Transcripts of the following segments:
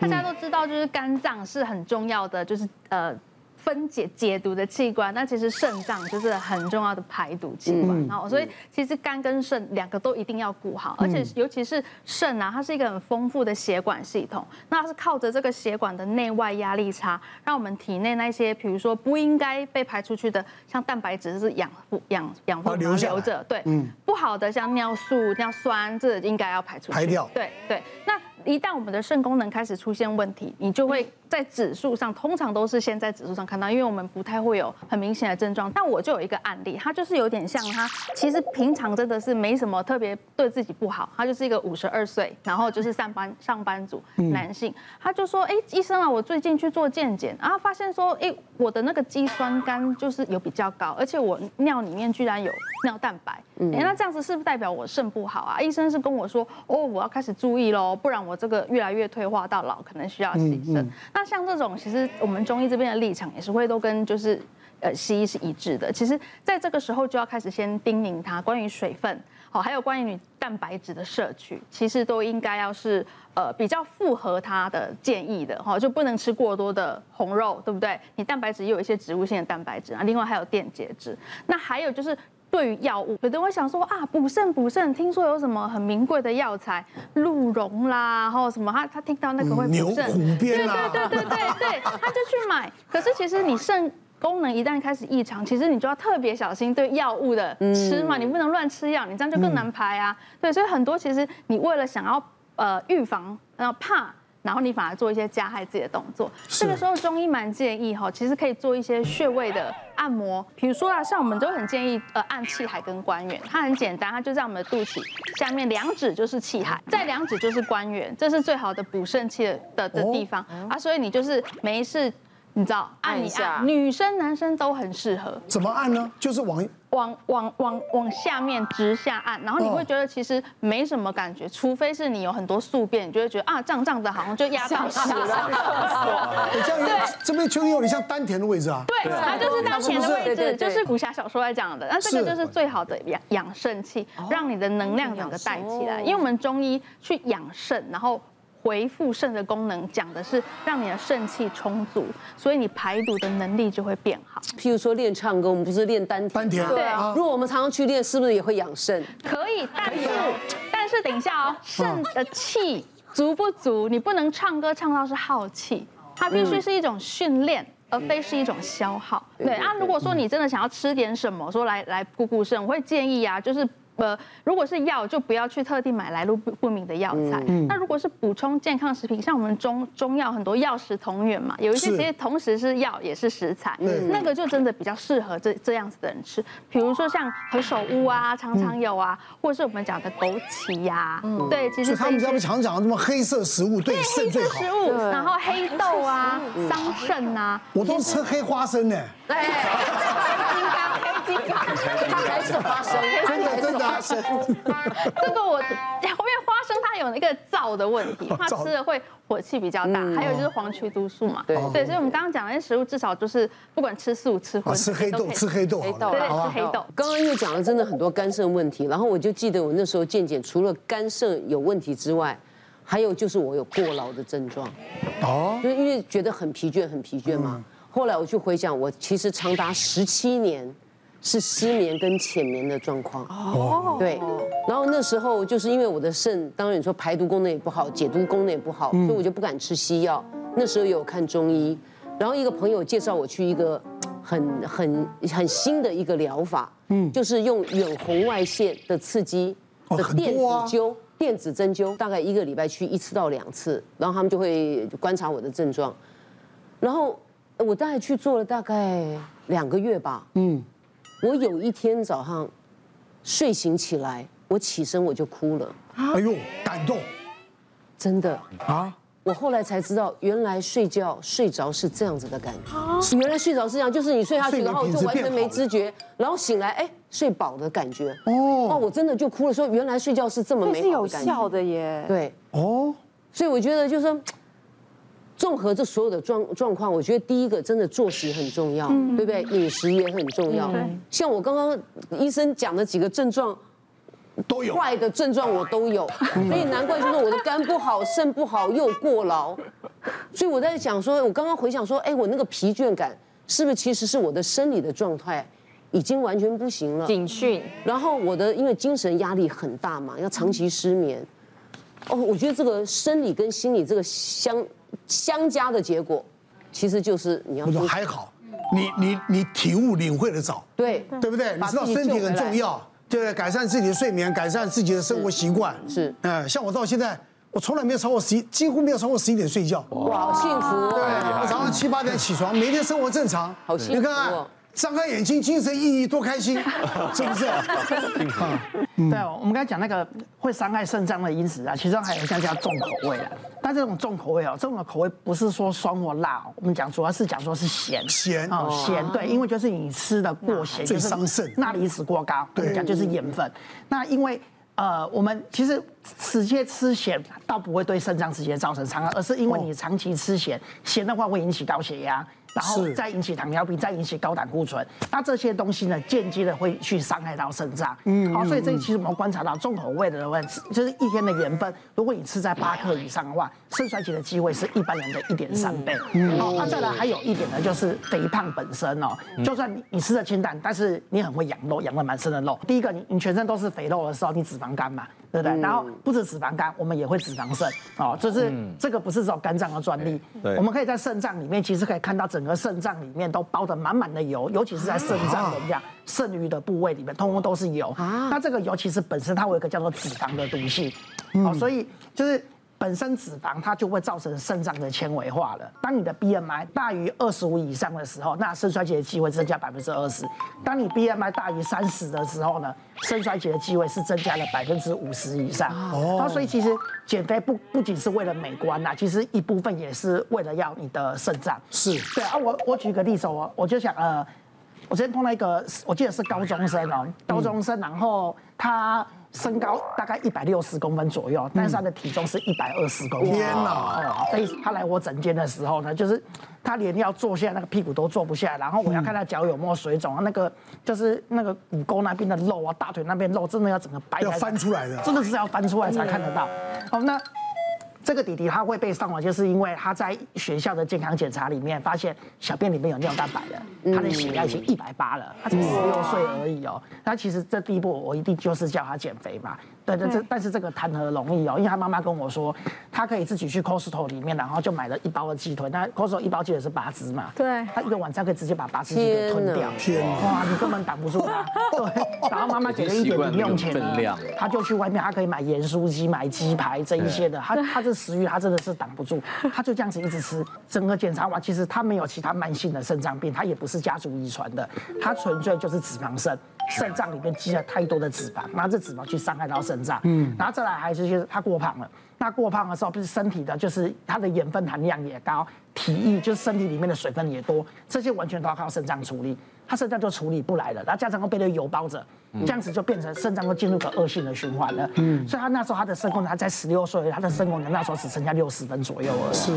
大家都知道，就是肝脏是很重要的，就是呃。分解解毒的器官，那其实肾脏就是很重要的排毒器官，然后所以其实肝跟肾两个都一定要顾好，而且尤其是肾啊，它是一个很丰富的血管系统，那它是靠着这个血管的内外压力差，让我们体内那些比如说不应该被排出去的，像蛋白质是养养养分留着，对，不好的像尿素、尿酸，这应该要排出去，排掉，对对，那。一旦我们的肾功能开始出现问题，你就会在指数上，通常都是先在指数上看到，因为我们不太会有很明显的症状。但我就有一个案例，他就是有点像他，其实平常真的是没什么特别对自己不好，他就是一个五十二岁，然后就是上班上班族男性，他就说，哎，医生啊，我最近去做健检，然后发现说，哎，我的那个肌酸酐就是有比较高，而且我尿里面居然有尿蛋白，哎，那这样子是不是代表我肾不好啊？医生是跟我说，哦，我要开始注意喽，不然我。我这个越来越退化到老，可能需要牺牲。那像这种，其实我们中医这边的立场也是会都跟就是呃西医是一致的。其实在这个时候就要开始先叮咛他关于水分，好，还有关于你蛋白质的摄取，其实都应该要是呃比较符合他的建议的哈，就不能吃过多的红肉，对不对？你蛋白质也有一些植物性的蛋白质啊，另外还有电解质。那还有就是。对于药物，有的人会想说啊，补肾补肾，听说有什么很名贵的药材，鹿茸啦，然后什么，他他听到那个会补肾，对对对对对对，他就去买。可是其实你肾功能一旦开始异常，其实你就要特别小心对药物的吃嘛，你不能乱吃药，你这样就更难排啊。对，所以很多其实你为了想要呃预防，然后怕。然后你反而做一些加害自己的动作，这个时候中医蛮建议哈，其实可以做一些穴位的按摩，比如说啊，像我们都很建议呃按气海跟关元，它很简单，它就在我们的肚脐下面两指就是气海，再两指就是关元，这是最好的补肾气的的地方。啊，所以你就是没事，你知道按一下，女生男生都很适合。怎么按呢？就是往。往往往往下面直下按，然后你会觉得其实没什么感觉，除非是你有很多宿便，你就会觉得啊胀胀的，好像就压到 屎了。对，这样这边就有点像丹田的位置啊。对，它就是丹田的位置，就是武侠小说来讲的。那这个就是最好的养养肾气，让你的能量整个带起来。因为我们中医去养肾，然后。回复肾的功能，讲的是让你的肾气充足，所以你排毒的能力就会变好。譬如说练唱歌，我们不是练丹田？丹田。对。如果我们常常去练，是不是也会养肾？可以，但是但是等一下哦，肾的气足不足，你不能唱歌唱到是耗气，它必须是一种训练，而非是一种消耗。对啊，如果说你真的想要吃点什么，说来来补补肾，我会建议啊，就是。呃，如果是药，就不要去特地买来路不不明的药材。嗯、那如果是补充健康食品，像我们中中药很多药食同源嘛，有一些其实同时是药也是食材，那个就真的比较适合这这样子的人吃。比如说像何首乌啊、常常有啊，嗯、或者是我们讲的枸杞呀，嗯、对，其实他们他们常讲的什么黑色食物对肾最好，黑色食物，然后黑豆啊、桑葚啊，我都吃黑花生呢。对。金刚，它还是花生，真的真的花生。这个我，因为花生它有那个燥的问题，它吃了会火气比较大。还有就是黄曲毒素嘛，对对。所以我们刚刚讲那些食物，至少就是不管吃素吃荤，吃黑豆吃黑豆，黑豆对，吃黑豆。刚刚又讲了真的很多肝肾问题，然后我就记得我那时候健检，除了肝肾有问题之外，还有就是我有过劳的症状。哦，就因为觉得很疲倦，很疲倦嘛。后来我去回想，我其实长达十七年。是失眠跟浅眠的状况。哦，对，然后那时候就是因为我的肾，当然你说排毒功能也不好，解毒功能也不好，所以我就不敢吃西药。那时候有看中医，然后一个朋友介绍我去一个很很很新的一个疗法，嗯，就是用远红外线的刺激的电子灸、电子针灸，大概一个礼拜去一次到两次，然后他们就会观察我的症状，然后我大概去做了大概两个月吧，嗯。我有一天早上睡醒起来，我起身我就哭了。哎呦，感动！真的啊！我后来才知道，原来睡觉睡着是这样子的感觉。原来睡着是这样，就是你睡下去然后就完全没知觉，然后醒来哎睡饱的感觉。哦，我真的就哭了，说原来睡觉是这么美好的感觉。是有效的耶。对。哦。所以我觉得就是说。综合这所有的状状况，我觉得第一个真的作息很重要，嗯、对不对？饮食也很重要。嗯、像我刚刚医生讲的几个症状，都有坏的症状我都有，所以难怪就是我的肝不好、肾不好又过劳，所以我在想说，我刚刚回想说，哎，我那个疲倦感是不是其实是我的生理的状态已经完全不行了？警讯。然后我的因为精神压力很大嘛，要长期失眠。哦，我觉得这个生理跟心理这个相相加的结果，其实就是你要说还好，你你你体悟领会的早，对对不对？你知道身体很重要，对，改善自己的睡眠，改善自己的生活习惯是。嗯，像我到现在，我从来没有超过十一，几乎没有超过十一点睡觉。哇，好幸福！对，我早上七八点起床，每天生活正常。好幸福。你看。张开眼睛，精神奕奕，多开心，是不是？对，我们刚才讲那个会伤害肾脏的因子啊，其中还有一项叫重口味啊。但这种重口味哦，这种口味不是说酸或辣，我们讲主要是讲说是咸。咸哦，咸对，因为就是你吃的过咸，最伤肾，钠离子过高。对，讲就是盐分。那因为呃，我们其实直接吃咸倒不会对肾脏直接造成伤害，而是因为你长期吃咸，咸的话会引起高血压。然后再引起糖尿病，再引起高胆固醇，那这些东西呢，间接的会去伤害到肾脏。嗯，好，所以这其实我们观察到重口味的人，就是一天的盐分，如果你吃在八克以上的话，肾衰竭的机会是一般人的一点三倍。嗯，好，那再来还有一点呢，就是肥胖本身哦，就算你你吃的清淡，但是你很会养肉，养了满身的肉。第一个，你你全身都是肥肉的时候，你脂肪肝嘛。对不对？然后不止脂肪肝，我们也会脂肪肾哦，就是这个不是只有肝脏的专利。对，我们可以在肾脏里面，其实可以看到整个肾脏里面都包得满满的油，尤其是在肾脏的这样剩余的部位里面，通通都是油。那这个油其实本身它有一个叫做脂肪的毒性，哦，所以就是。本身脂肪它就会造成肾脏的纤维化了。当你的 BMI 大于二十五以上的时候，那肾衰竭的机会增加百分之二十。当你 BMI 大于三十的时候呢，肾衰竭的机会是增加了百分之五十以上。哦，所以其实减肥不不仅是为了美观呐，其实一部分也是为了要你的肾脏。是对啊，我我举个例子，我我就想呃，我之前碰到一个，我记得是高中生哦，高中生，然后他。身高大概一百六十公分左右，但是他的体重是一百二十公斤。天哪！哦，所以他来我诊间的时候呢，就是他连要坐下那个屁股都坐不下，然后我要看他脚有没有水肿，那个就是那个骨沟那边的肉啊，大腿那边肉真的要整个掰开，要翻出来的，真的是要翻出来才看得到。好，那。这个弟弟他会被上网，就是因为他在学校的健康检查里面发现小便里面有尿蛋白了，他的血压已经一百八了，他才十六岁而已哦。那其实这第一步我一定就是叫他减肥嘛。对对，这但是这个谈何容易哦，因为他妈妈跟我说，他可以自己去 Costco 里面，然后就买了一包的鸡腿，那 Costco 一包鸡腿是八只嘛，对，他一个晚上可以直接把八只鸡腿吞掉，天哪，哇，你根本挡不住他。对，然后妈妈给了一点零用钱，他就去外面，他可以买盐酥鸡、买鸡排这一些的，他他这食欲他真的是挡不住，他就这样子一直吃。整个检查完，其实他没有其他慢性的肾脏病，他也不是家族遗传的，他纯粹就是脂肪肾。肾脏里面积了太多的脂肪，拿这脂肪去伤害到肾脏。嗯，然后再来还是就是他过胖了。那过胖的时候，不是身体的，就是他的盐分含量也高，体液就是身体里面的水分也多，这些完全都要靠肾脏处理。他肾脏就处理不来了，然后加上又被那油包着，这样子就变成肾脏都进入个恶性的循环了。嗯，所以他那时候他的肾功能，他在十六岁，他的肾功能那时候只剩下六十分左右了。是。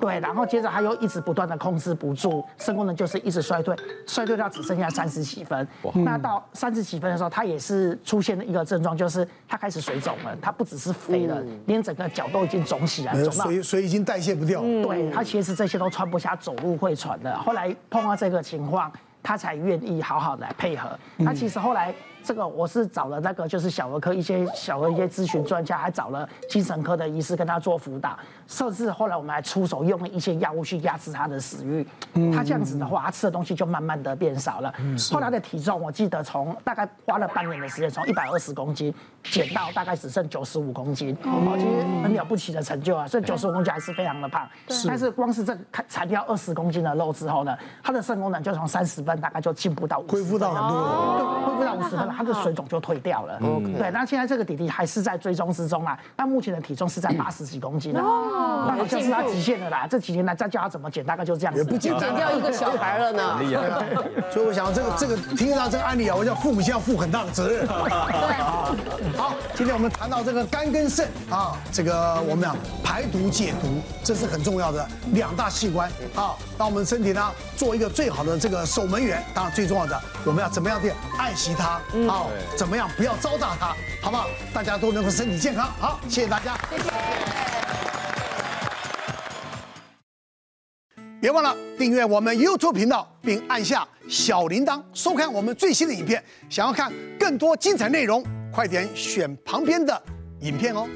对，然后接着他又一直不断的控制不住，肾功能就是一直衰退，衰退到只剩下三十几分。那到三十几分的时候，他也是出现了一个症状，就是他开始水肿了。他不只是肥了，连整个脚都已经肿起来，肿到水水已经代谢不掉。对，他其实这些都穿不下，走路会喘的。后来碰到这个情况，他才愿意好好的来配合。他其实后来。这个我是找了那个就是小儿科一些小儿一些咨询专家，还找了精神科的医师跟他做辅导，甚至后来我们还出手用了一些药物去压制他的食欲。他这样子的话，他吃的东西就慢慢的变少了。后来的体重，我记得从大概花了半年的时间，从一百二十公斤减到大概只剩九十五公斤，哦，其实很了不起的成就啊。所以九十五公斤还是非常的胖，但是光是这砍掉二十公斤的肉之后呢，他的肾功能就从三十分大概就进步到恢复到很多，恢复到五十分了。他的水肿就退掉了。对，那现在这个弟弟还是在追踪之中啊。那目前的体重是在八十几公斤哦，那就是他极限了啦。这几年来再教他怎么减，大概就这样子。也不简单，减掉一个小孩了呢。所以我想这个这个听到这个案例啊，我想父母亲要负很大的责任。好，今天我们谈到这个肝跟肾啊，这个我们讲排毒解毒，这是很重要的两大器官啊。让我们身体呢做一个最好的这个守门员。当然最重要的，我们要怎么样的爱惜它？啊，怎么样不要糟蹋它？好不好？大家都能够身体健康。好，谢谢大家。谢谢。别忘了订阅我们 YouTube 频道，并按下小铃铛，收看我们最新的影片。想要看更多精彩内容，快点选旁边的影片哦。